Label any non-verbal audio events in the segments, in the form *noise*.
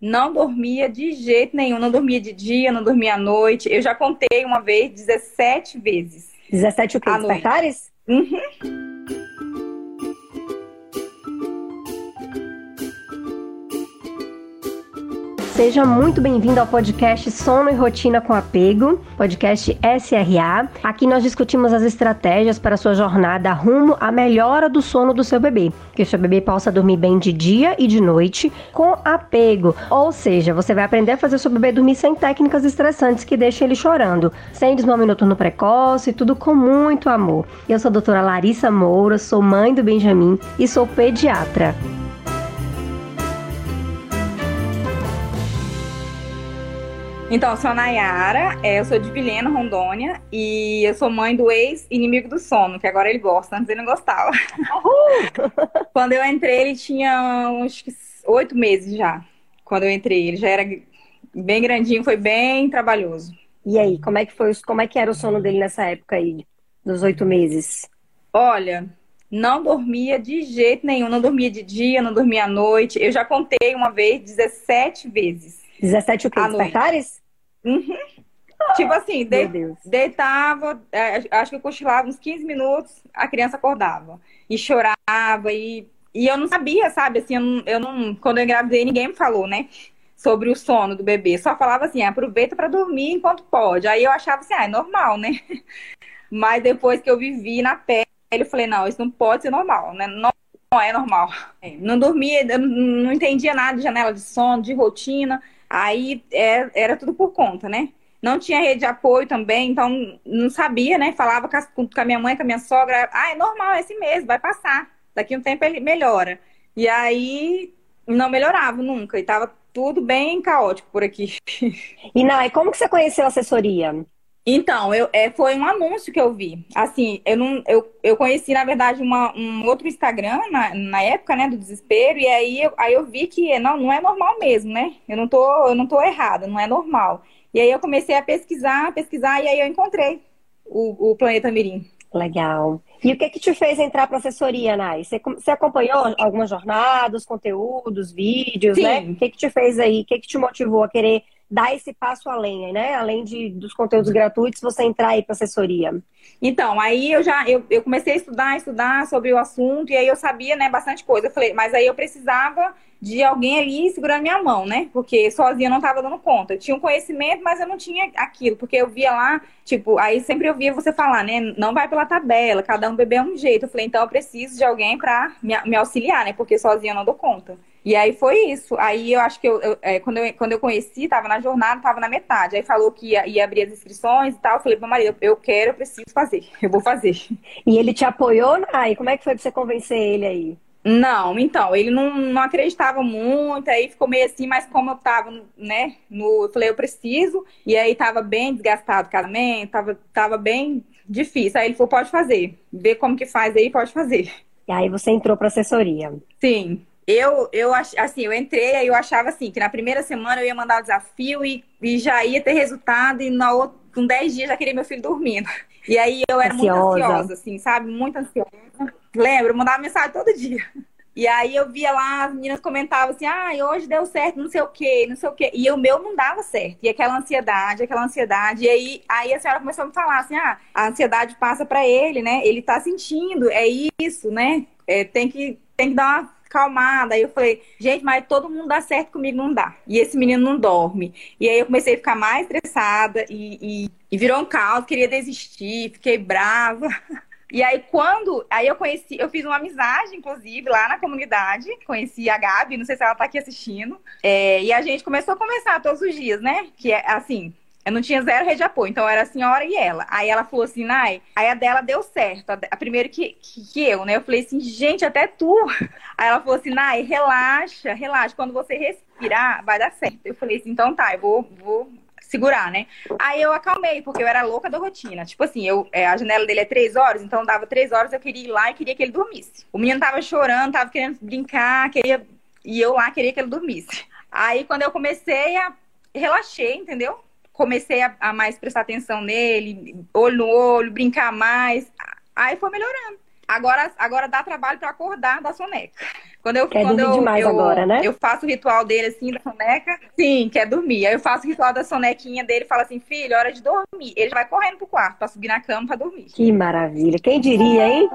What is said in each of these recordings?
Não dormia de jeito nenhum, não dormia de dia, não dormia à noite. Eu já contei uma vez 17 vezes. 17 o quê? Despertares? Uhum. Seja muito bem-vindo ao podcast Sono e Rotina com Apego, podcast SRA. Aqui nós discutimos as estratégias para sua jornada rumo à melhora do sono do seu bebê, que o seu bebê possa dormir bem de dia e de noite com apego. Ou seja, você vai aprender a fazer o seu bebê dormir sem técnicas estressantes que deixem ele chorando, sem desmame noturno precoce, tudo com muito amor. Eu sou a doutora Larissa Moura, sou mãe do Benjamin e sou pediatra. Então, eu sou a Nayara, é, eu sou de Vilhena, Rondônia, e eu sou mãe do ex-inimigo do sono, que agora ele gosta, antes ele não gostava. *laughs* Quando eu entrei, ele tinha uns oito meses já. Quando eu entrei, ele já era bem grandinho, foi bem trabalhoso. E aí, como é que foi, como é que era o sono dele nessa época aí, dos oito meses? Olha, não dormia de jeito nenhum, não dormia de dia, não dormia à noite. Eu já contei uma vez 17 vezes. 17 o quê? Despertares? Uhum. Tipo assim, de, deitava, é, acho que eu cochilava uns 15 minutos, a criança acordava. E chorava, e, e eu não sabia, sabe? Assim, eu não, eu não, quando eu engravidei, ninguém me falou, né? Sobre o sono do bebê. Só falava assim, aproveita para dormir enquanto pode. Aí eu achava assim, ah, é normal, né? *laughs* Mas depois que eu vivi na pele, eu falei, não, isso não pode ser normal, né? Não, não é normal. *laughs* É, não dormia, não entendia nada de janela de sono, de rotina. Aí é, era tudo por conta, né? Não tinha rede de apoio também, então não sabia, né? Falava com a minha mãe, com a minha sogra. Ah, é normal, é assim mesmo, vai passar. Daqui um tempo ele melhora. E aí não melhorava nunca. E tava tudo bem caótico por aqui. *laughs* E Nai, como que você conheceu a assessoria? Então, eu, é, foi um anúncio que eu vi. Assim, eu não, eu, eu conheci, na verdade, uma, um outro Instagram na, na época, né, do desespero, e aí eu, aí eu vi que não, não é normal mesmo, né? Eu não tô, eu não tô errada, não é normal. E aí eu comecei a pesquisar, pesquisar, e aí eu encontrei o, o Planeta Mirim. Legal. E o que que te fez entrar para assessoria, Nai? Você, você acompanhou algumas jornadas, conteúdos, vídeos, né? Sim. né? O que que te fez aí? O que que te motivou a querer dar esse passo além, né? Além de, dos conteúdos gratuitos, você entrar aí para assessoria. Então, aí eu já eu, eu comecei a estudar, estudar sobre o assunto, e aí eu sabia, né, bastante coisa. Eu falei, mas aí eu precisava de alguém ali segurando minha mão, né? Porque sozinha eu não estava dando conta. Eu tinha um conhecimento, mas eu não tinha aquilo, porque eu via lá, tipo, aí sempre eu via você falar, né? Não vai pela tabela, cada um bebê é um jeito. Eu falei, então eu preciso de alguém para me, me auxiliar, né? Porque sozinha eu não dou conta. E aí foi isso. Aí eu acho que eu, eu é, quando, eu, quando eu conheci, tava na jornada, tava na metade. Aí falou que ia, ia abrir as inscrições e tal. Eu falei, meu marido, eu quero, eu preciso fazer. *laughs* Eu vou fazer. E ele te apoiou, Nai? Como é que foi pra você convencer ele aí? Não, então, ele não, não acreditava muito, aí ficou meio assim, mas como eu tava, né, no, eu falei, eu preciso, e aí tava bem desgastado o casamento, tava, tava bem difícil. Aí ele falou, pode fazer, vê como que faz aí, pode fazer. E aí você entrou pra assessoria. Sim. Eu, eu, assim, eu entrei aí eu achava assim, que na primeira semana eu ia mandar o desafio e, e já ia ter resultado, e na outra, com 10 dias já queria meu filho dormindo. *laughs* E aí eu era ansiosa. muito ansiosa, assim, sabe? Muito ansiosa. Lembro, eu mandava mensagem todo dia. *laughs* E aí eu via lá, as meninas comentavam assim, ah, hoje deu certo, não sei o quê, não sei o quê. E o meu não dava certo. E aquela ansiedade, aquela ansiedade. E aí, aí a senhora começou a me falar assim, ah, a ansiedade passa para ele, né? Ele tá sentindo, é isso, né? É, tem, que, tem que dar uma acalmada. Aí eu falei, gente, mas todo mundo dá certo comigo, não dá. E esse menino não dorme. E aí eu comecei a ficar mais estressada e, e, e virou um caos, queria desistir, fiquei brava. *laughs* E aí, quando. Aí eu conheci, eu fiz uma amizade, inclusive, lá na comunidade. Conheci a Gabi, não sei se ela tá aqui assistindo. É, e a gente começou a conversar todos os dias, né? Que é assim, eu não tinha zero rede de apoio, então era a senhora e ela. Aí ela falou assim, Nai, aí a dela deu certo, a, a primeira que, que, que, eu, né? Eu falei assim, gente, até tu. *laughs* Aí ela falou assim, Nai, relaxa, relaxa, quando você respirar, vai dar certo. Eu falei assim, então tá, eu vou, vou segurar, né? Aí eu acalmei, porque eu era louca da rotina. Tipo assim, eu, é, a janela dele é três horas, então dava três horas, eu queria ir lá e queria que ele dormisse. O menino tava chorando, tava querendo brincar, queria. E eu lá queria que ele dormisse. Aí quando eu comecei a. Relaxei, entendeu? Comecei a, a, mais prestar atenção nele, olho no olho, brincar mais. Aí foi melhorando. Agora, agora dá trabalho para acordar da soneca. Quando eu, quer quando dormir eu, demais eu, agora, né? Eu faço o ritual dele assim, da soneca. Sim, quer dormir. Aí eu faço o ritual da sonequinha dele e falo assim, filho, hora de dormir. Ele vai correndo pro quarto pra subir na cama pra dormir. Que maravilha. Quem diria, hein?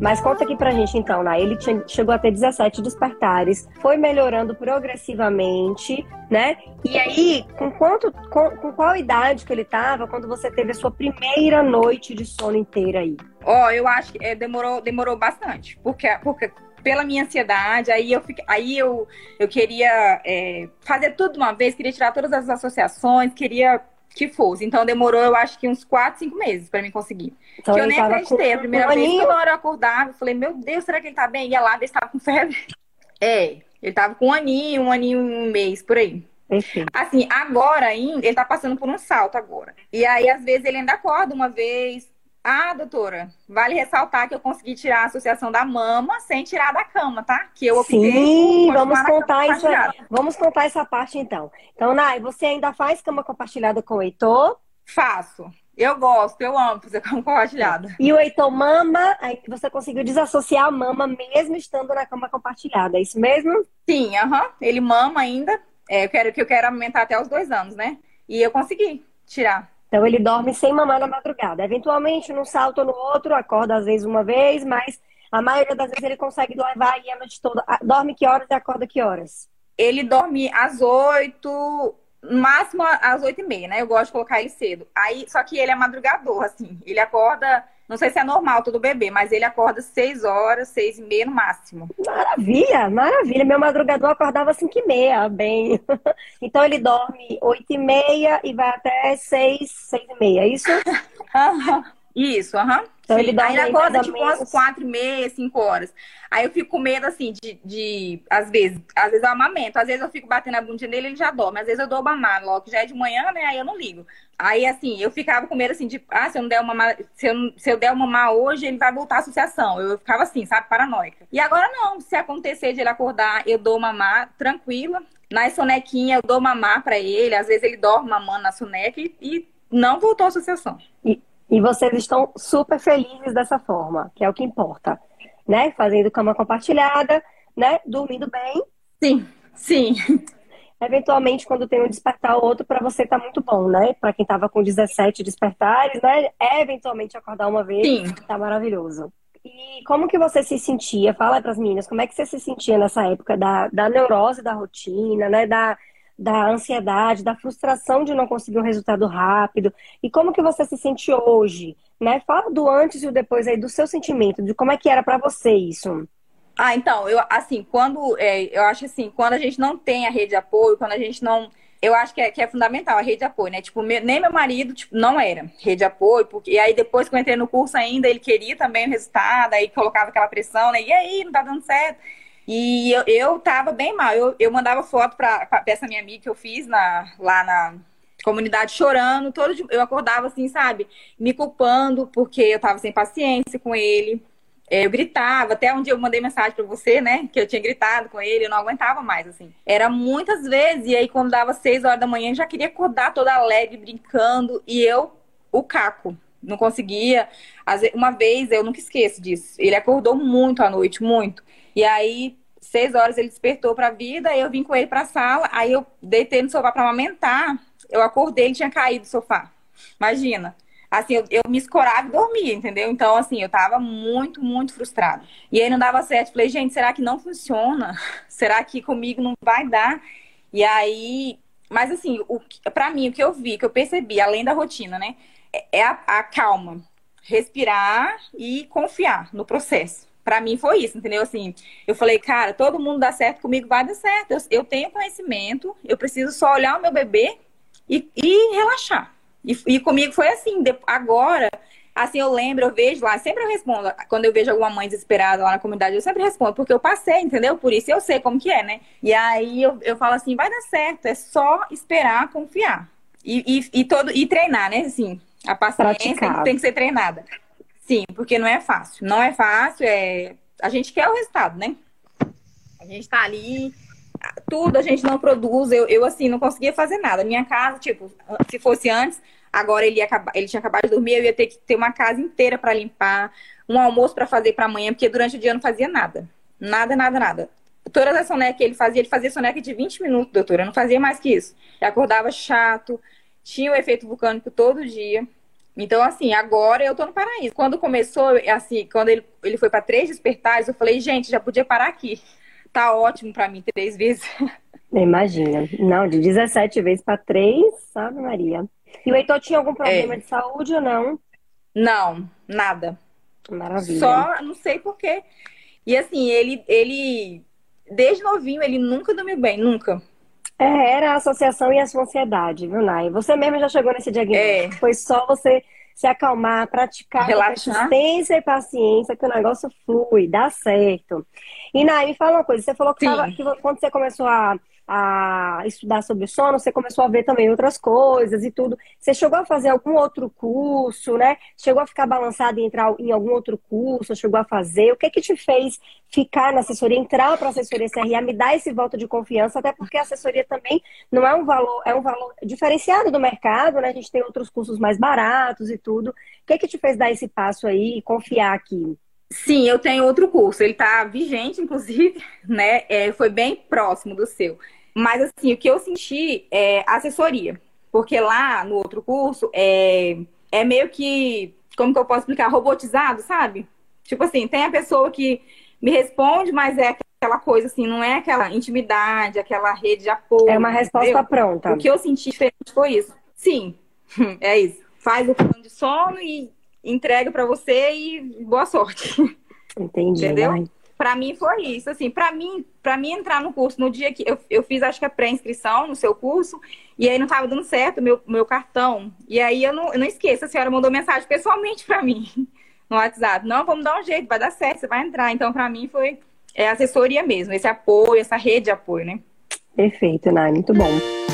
Mas conta aqui pra gente então, né? Ele chegou a ter 17 despertares, foi melhorando progressivamente, né? E aí, com, quanto, com, com qual idade que ele tava quando você teve a sua primeira noite de sono inteira aí? Ó, oh, eu acho que é, demorou, demorou bastante, porque, porque pela minha ansiedade, aí eu, fiquei, aí eu, eu queria é, fazer tudo de uma vez, queria tirar todas as associações, queria que fosse. Então demorou, eu acho que uns 4, 5 meses para mim conseguir. Então, que eu nem acreditei. A primeira vez que hora eu acordava, eu falei, meu Deus, será que ele tá bem? Ia lá ver se tava com febre. *laughs* É, ele tava com um aninho, um aninho, um mês, por aí. Enfim. Assim, agora ainda, ele tá passando por um salto agora. E aí, às vezes, ele ainda acorda uma vez, ah, doutora, vale ressaltar que eu consegui tirar a associação da mama sem tirar da cama, tá? Que eu optei Sim, vamos contar isso. Vamos contar essa parte então. Então, Nai, você ainda faz cama compartilhada com o Heitor? Faço. Eu gosto, eu amo fazer cama compartilhada. E o Heitor mama, aí você conseguiu desassociar a mama mesmo estando na cama compartilhada, é isso mesmo? Sim, aham. Uhum. Ele mama ainda. É, eu quero que eu quero aumentar até os dois anos, né? E eu consegui tirar. Então ele dorme sem mamar na madrugada. Eventualmente, num salto ou no outro, acorda às vezes uma vez, mas a maioria das vezes ele consegue levar aí a noite toda. Dorme que horas e acorda que horas? Ele dorme às oito, máximo às oito e meia, né? Eu gosto de colocar ele cedo. Aí, só que ele é madrugador, assim. Ele acorda não sei se é normal todo bebê, mas ele acorda seis horas, seis e meia no máximo. Maravilha, maravilha. Meu madrugador acordava cinco e meia, bem. *laughs* Então ele dorme oito e meia e vai até seis, seis e meia, é isso? *laughs* Isso, aham. Uhum. Então ele Aí acorda tipo menos... umas quatro e meia, cinco horas. Aí eu fico com medo, assim, de, de, às vezes, às vezes eu amamento, às vezes eu fico batendo a bundinha nele, ele já dorme. Às vezes eu dou mamar, logo que já é de manhã, né? Aí eu não ligo. Aí, assim, eu ficava com medo, assim, de, ah, se eu não der uma se eu, se eu der uma mamar hoje, ele vai voltar à associação. Eu ficava assim, sabe, paranoica. E agora não, se acontecer de ele acordar, eu dou mamar tranquila. Na sonequinha, eu dou mamar para ele. Às vezes ele dorme mamando na soneca e, e não voltou à associação. E, e vocês estão super felizes dessa forma, que é o que importa, né? Fazendo cama compartilhada, né? Dormindo bem. Sim, sim. Eventualmente, quando tem um despertar outro, para você tá muito bom, né? Para quem tava com 17 despertares, né? Eventualmente acordar uma vez, Sim. tá maravilhoso. E como que você se sentia? Fala para as meninas, como é que você se sentia nessa época da, da neurose da rotina, né? Da, da ansiedade, da frustração de não conseguir um resultado rápido. E como que você se sente hoje, né? Fala do antes e o depois aí do seu sentimento, de como é que era para você isso. Ah, então, eu assim, quando é, eu acho assim, quando a gente não tem a rede de apoio, quando a gente não eu acho que é, que é fundamental a rede de apoio, né? Tipo, nem meu marido, tipo, não era rede de apoio, porque e aí depois que eu entrei no curso ainda, ele queria também o resultado, aí colocava aquela pressão, né? E aí, não tá dando certo. E eu, eu tava bem mal. Eu, eu mandava foto pra essa minha amiga que eu fiz na, lá na comunidade chorando. Todo dia, eu acordava assim, sabe? Me culpando porque eu tava sem paciência com ele. É, eu gritava, até um dia eu mandei mensagem para você, né? Que eu tinha gritado com ele, eu não aguentava mais, assim. Era muitas vezes, e aí quando dava seis horas da manhã, já queria acordar toda alegre, brincando, e eu, o caco, não conseguia. Uma vez, eu nunca esqueço disso, ele acordou muito à noite, muito. E aí, seis horas ele despertou para a vida, aí eu vim com ele para a sala, aí eu deitei no sofá para amamentar, eu acordei, ele tinha caído do sofá. Imagina. Assim, eu, eu me escorava e dormia, entendeu? Então, assim, eu tava muito, muito frustrada. E aí não dava certo. Falei, gente, será que não funciona? *laughs* Será que comigo não vai dar? E aí, mas assim, o, pra mim, o que eu vi, que eu percebi, além da rotina, né? É, é a, a calma. Respirar e confiar no processo para mim foi isso, entendeu? Assim, eu falei, cara, todo mundo dá certo comigo, vai dar certo. Eu, eu tenho conhecimento, eu preciso só olhar o meu bebê e, e relaxar. E, e, comigo foi assim, de, agora, assim, eu lembro, eu vejo lá, sempre eu respondo, quando eu vejo alguma mãe desesperada lá na comunidade, eu sempre respondo, porque eu passei, entendeu? Por isso eu sei como que é, né? E aí eu, eu falo assim, vai dar certo, é só esperar, confiar. E, e, e todo, e treinar, né? Assim, a paciência tem que ser treinada. Sim, porque não é fácil. Não é fácil, é... a gente quer o resultado, né? A gente tá ali, tudo a gente não produz. Eu, eu assim, não conseguia fazer nada. Minha casa, tipo, se fosse antes, Agora ele, ia acabar, ele tinha acabado de dormir, eu ia ter que ter uma casa inteira para limpar, um almoço para fazer para amanhã, porque durante o dia eu não fazia nada. Nada, nada, nada. Todas as sonecas que ele fazia, ele fazia soneca de 20 minutos, doutora. Eu não fazia mais que isso. Eu acordava chato, tinha o efeito vulcânico todo dia. Então, assim, agora eu tô no paraíso. Quando começou, assim, quando ele, ele foi para três despertares, eu falei, gente, já podia parar aqui. Tá ótimo para mim três vezes. *laughs* Imagina. Não, de 17 vezes para três, sabe, Maria? E o Heitor tinha algum problema é. de saúde ou não? Não, nada. Maravilha. Só, não sei porquê. E assim, ele, ele, desde novinho, ele nunca dormiu bem, nunca. É, era a associação e a sua ansiedade, viu, Nai? Você mesmo já chegou nesse diagnóstico. É. Foi só você se acalmar, praticar persistência e paciência, que o negócio flui, dá certo. E, Nai, me fala uma coisa. Você falou que, tava, que quando você começou a a estudar sobre o sono, você começou a ver também outras coisas e tudo. Você chegou a fazer algum outro curso, né? Chegou a ficar balançado e entrar em algum outro curso, chegou a fazer? O que que te fez ficar na assessoria, entrar para a assessoria CRA, me dar esse voto de confiança, até porque a assessoria também não é um valor, é um valor diferenciado do mercado, né? A gente tem outros cursos mais baratos e tudo. O que que te fez dar esse passo aí e confiar aqui? Sim, eu tenho outro curso. Ele está vigente, inclusive, *laughs* né? É, foi bem próximo do seu. Mas, assim, o que eu senti é assessoria. Porque lá no outro curso é, é meio que, como que eu posso explicar? Robotizado, sabe? Tipo assim, tem a pessoa que me responde, mas é aquela coisa assim, não é aquela intimidade, aquela rede de apoio. É uma resposta entendeu? pronta. O que eu senti diferente foi isso. Sim, *laughs* é isso. Faz o plano de sono e entrega para você e boa sorte. Entendi. Entendeu? Para mim foi isso, assim, para mim, para mim entrar no curso no dia que eu, eu fiz acho que a pré-inscrição no seu curso, e aí não tava dando certo meu meu cartão. E aí eu não, eu não esqueço, a senhora mandou mensagem pessoalmente para mim *laughs* no WhatsApp. Não, vamos dar um jeito, vai dar certo, você vai entrar. Então para mim foi é assessoria mesmo, esse apoio, essa rede de apoio, né? Perfeito, Nai, muito bom.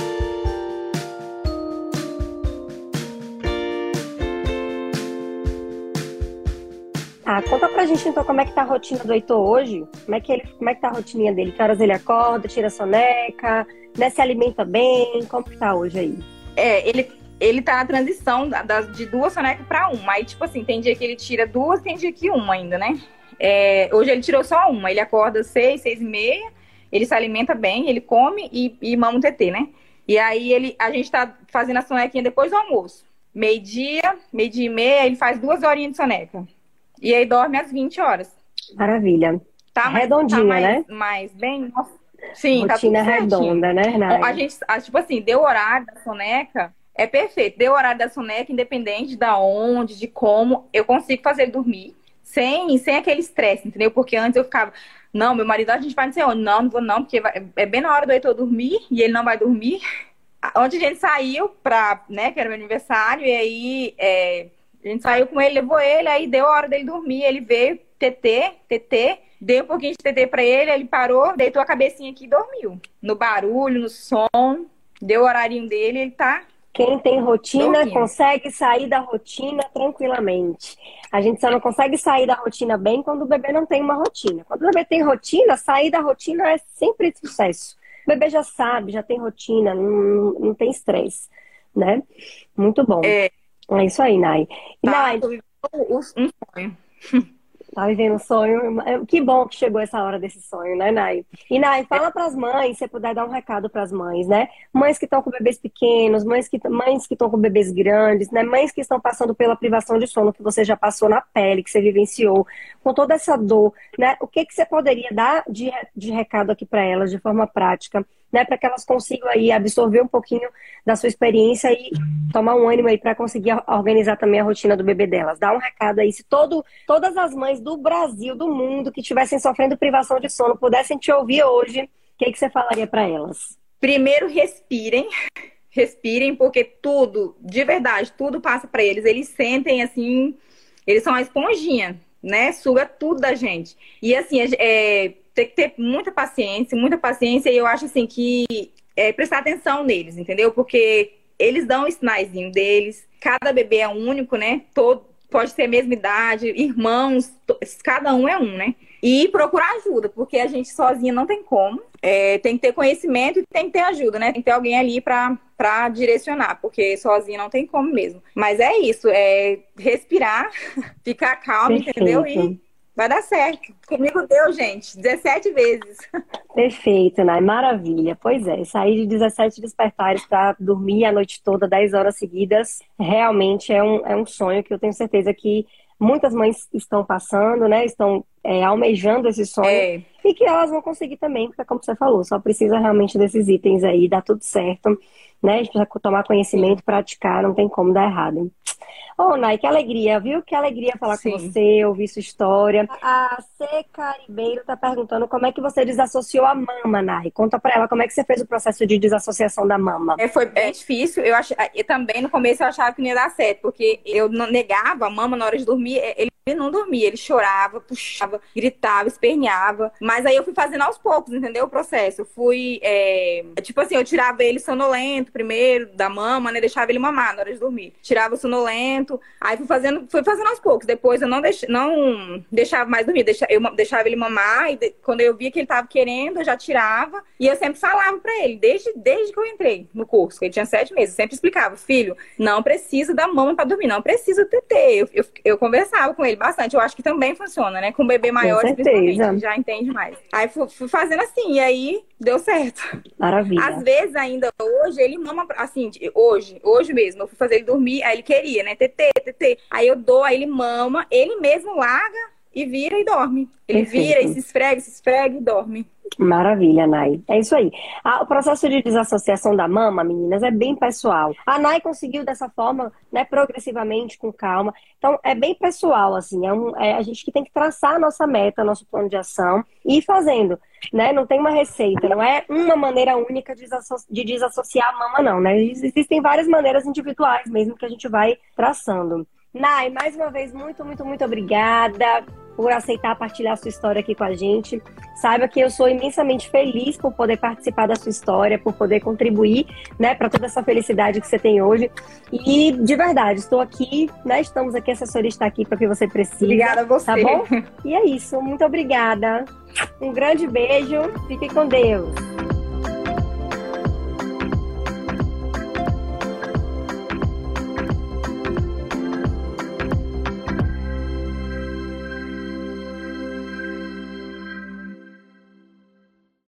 Conta pra gente então como é que tá a rotina do Heitor hoje. Como é que ele, como é que tá a rotininha dele? Que horas ele acorda, tira a soneca, né, se alimenta bem? Como que tá hoje aí? É, ele, ele tá na transição da, da, de duas sonecas para uma. Aí, tipo assim, tem dia que ele tira duas, tem dia que uma ainda, né? É, hoje ele tirou só uma. Ele acorda seis, seis e meia, ele se alimenta bem, ele come e, e mama um TT, né? E aí ele, a gente tá fazendo a sonequinha depois do almoço. Meio-dia, meio-dia e meia, ele faz duas horinhas de soneca. E aí dorme às 20 horas. Maravilha. Tá redondinha, tá mais, né? Mais bem. Sim, Rotina tá redonda, né, Renata? A gente, tipo assim, deu horário da soneca, é perfeito. Deu horário da soneca, independente da onde, de como, eu consigo fazer ele dormir sem, sem aquele estresse, entendeu? Porque antes eu ficava, não, meu marido, a gente vai não sei onde. Não, não vou não, porque vai, é bem na hora do Heitor dormir e ele não vai dormir. *laughs* Onde a gente saiu pra, né, que era meu aniversário, e aí é, a gente saiu com ele, levou ele, aí deu a hora dele dormir. Ele veio, TT, TT, deu um pouquinho de TT pra ele, ele parou, deitou a cabecinha aqui e dormiu. No barulho, no som, deu o horário dele, ele tá. Quem tem rotina dormindo. consegue sair da rotina tranquilamente. A gente só não consegue sair da rotina bem quando o bebê não tem uma rotina. Quando o bebê tem rotina, sair da rotina é sempre sucesso. O bebê já sabe, já tem rotina, não, não tem estresse, né? Muito bom. É, é isso aí, Nai. Tá, Nai, um sonho. *laughs* Tá vivendo um sonho. É, que bom que chegou essa hora desse sonho, né, Nai? E, Nai, fala para as mães, se puder dar um recado para as mães, né? Mães que estão com bebês pequenos, mães que mães que estão com bebês grandes, né? Mães que estão passando pela privação de sono que você já passou na pele, que você vivenciou, com toda essa dor, né? O que, que você poderia dar de, de recado aqui para elas de forma prática? Né, para que elas consigam aí absorver um pouquinho da sua experiência e tomar um ânimo aí para conseguir organizar também a rotina do bebê delas. Dá um recado aí, se todo, todas as mães do Brasil, do mundo, que estivessem sofrendo privação de sono, pudessem te ouvir hoje, o que, que você falaria para elas? Primeiro, respirem. *laughs* Respirem, porque tudo, de verdade, tudo passa para eles. Eles sentem assim, eles são uma esponjinha, né? Suga tudo da gente. E assim, é, tem que ter muita paciência, muita paciência, e eu acho assim que é, prestar atenção neles, entendeu? Porque eles dão o sinaizinho deles, cada bebê é único, né? Todo, pode ser a mesma idade, irmãos, cada um é um, né? e procurar ajuda, porque a gente sozinha não tem como. É, tem que ter conhecimento e tem que ter ajuda, né? Tem que ter alguém ali para para direcionar, porque sozinha não tem como mesmo. Mas é isso, é respirar, *laughs* ficar calmo, entendeu? E Vai dar certo. Comigo deu, gente, 17 vezes. Perfeito, Nai, maravilha. Pois é, sair de 17 despertares para dormir a noite toda, 10 horas seguidas, realmente é um, é um sonho que eu tenho certeza que muitas mães estão passando, né? Estão é, almejando esse sonho. É. E que elas vão conseguir também, porque como você falou, só precisa realmente desses itens aí, dá tudo certo, né? A gente precisa tomar conhecimento, praticar, não tem como dar errado. Ô, oh, Nai, que alegria, viu? Que alegria falar Sim. com você, ouvir sua história. A Seca Ribeiro tá perguntando como é que você desassociou a mama, Nai. Conta pra ela como é que você fez o processo de desassociação da mama. É, foi bem difícil. Eu, ach... eu também, no começo, eu achava que não ia dar certo, porque eu negava a mama na hora de dormir. Ele ele não dormia, ele chorava, puxava, gritava, esperneava. Mas aí eu fui fazendo aos poucos, entendeu? O processo. Eu fui, é... tipo assim, eu tirava ele sonolento primeiro, da mama, né? Deixava ele mamar na hora de dormir. Tirava sonolento. Aí fui fazendo, fui fazendo aos poucos. Depois eu não, deix... não deixava mais dormir. Eu deixava ele mamar. E quando eu via que ele tava querendo, eu já tirava. E eu sempre falava pra ele, desde, desde que eu entrei no curso, que ele tinha sete meses. Eu sempre explicava, filho, não precisa da mama pra dormir, não precisa do TT. Eu, eu, eu conversava com ele bastante. Eu acho que também funciona, né? Com bebê maior, principalmente, já entende mais. Aí fui, fui, fazendo assim, e aí deu certo. Maravilha. Às vezes, ainda hoje, ele mama, assim, hoje, hoje mesmo, eu fui fazer ele dormir, aí ele queria, né? TT, TT. Aí eu dou, aí ele mama, ele mesmo larga e vira e dorme. Ele Perfeito. vira e se esfrega, se esfrega e dorme. Maravilha, Nai. É isso aí. o processo de desassociação da mama, meninas, é bem pessoal. A Nai conseguiu dessa forma, né, progressivamente, com calma. Então, é bem pessoal, assim. É, um, é a gente que tem que traçar a nossa meta, nosso plano de ação e ir fazendo. Né? Não tem uma receita, não é uma maneira única de, de desassociar a mama, não. Né? Existem várias maneiras individuais mesmo que a gente vai traçando. Nai, mais uma vez, muito, muito, muito obrigada por aceitar partilhar sua história aqui com a gente. Saiba que eu sou imensamente feliz por poder participar da sua história, por poder contribuir, né, para toda essa felicidade que você tem hoje. E de verdade, estou aqui, né, estamos aqui, a assessoria está aqui para o que você precisa. Obrigada a você. Tá bom? E é isso, muito obrigada. Um grande beijo, fique com Deus.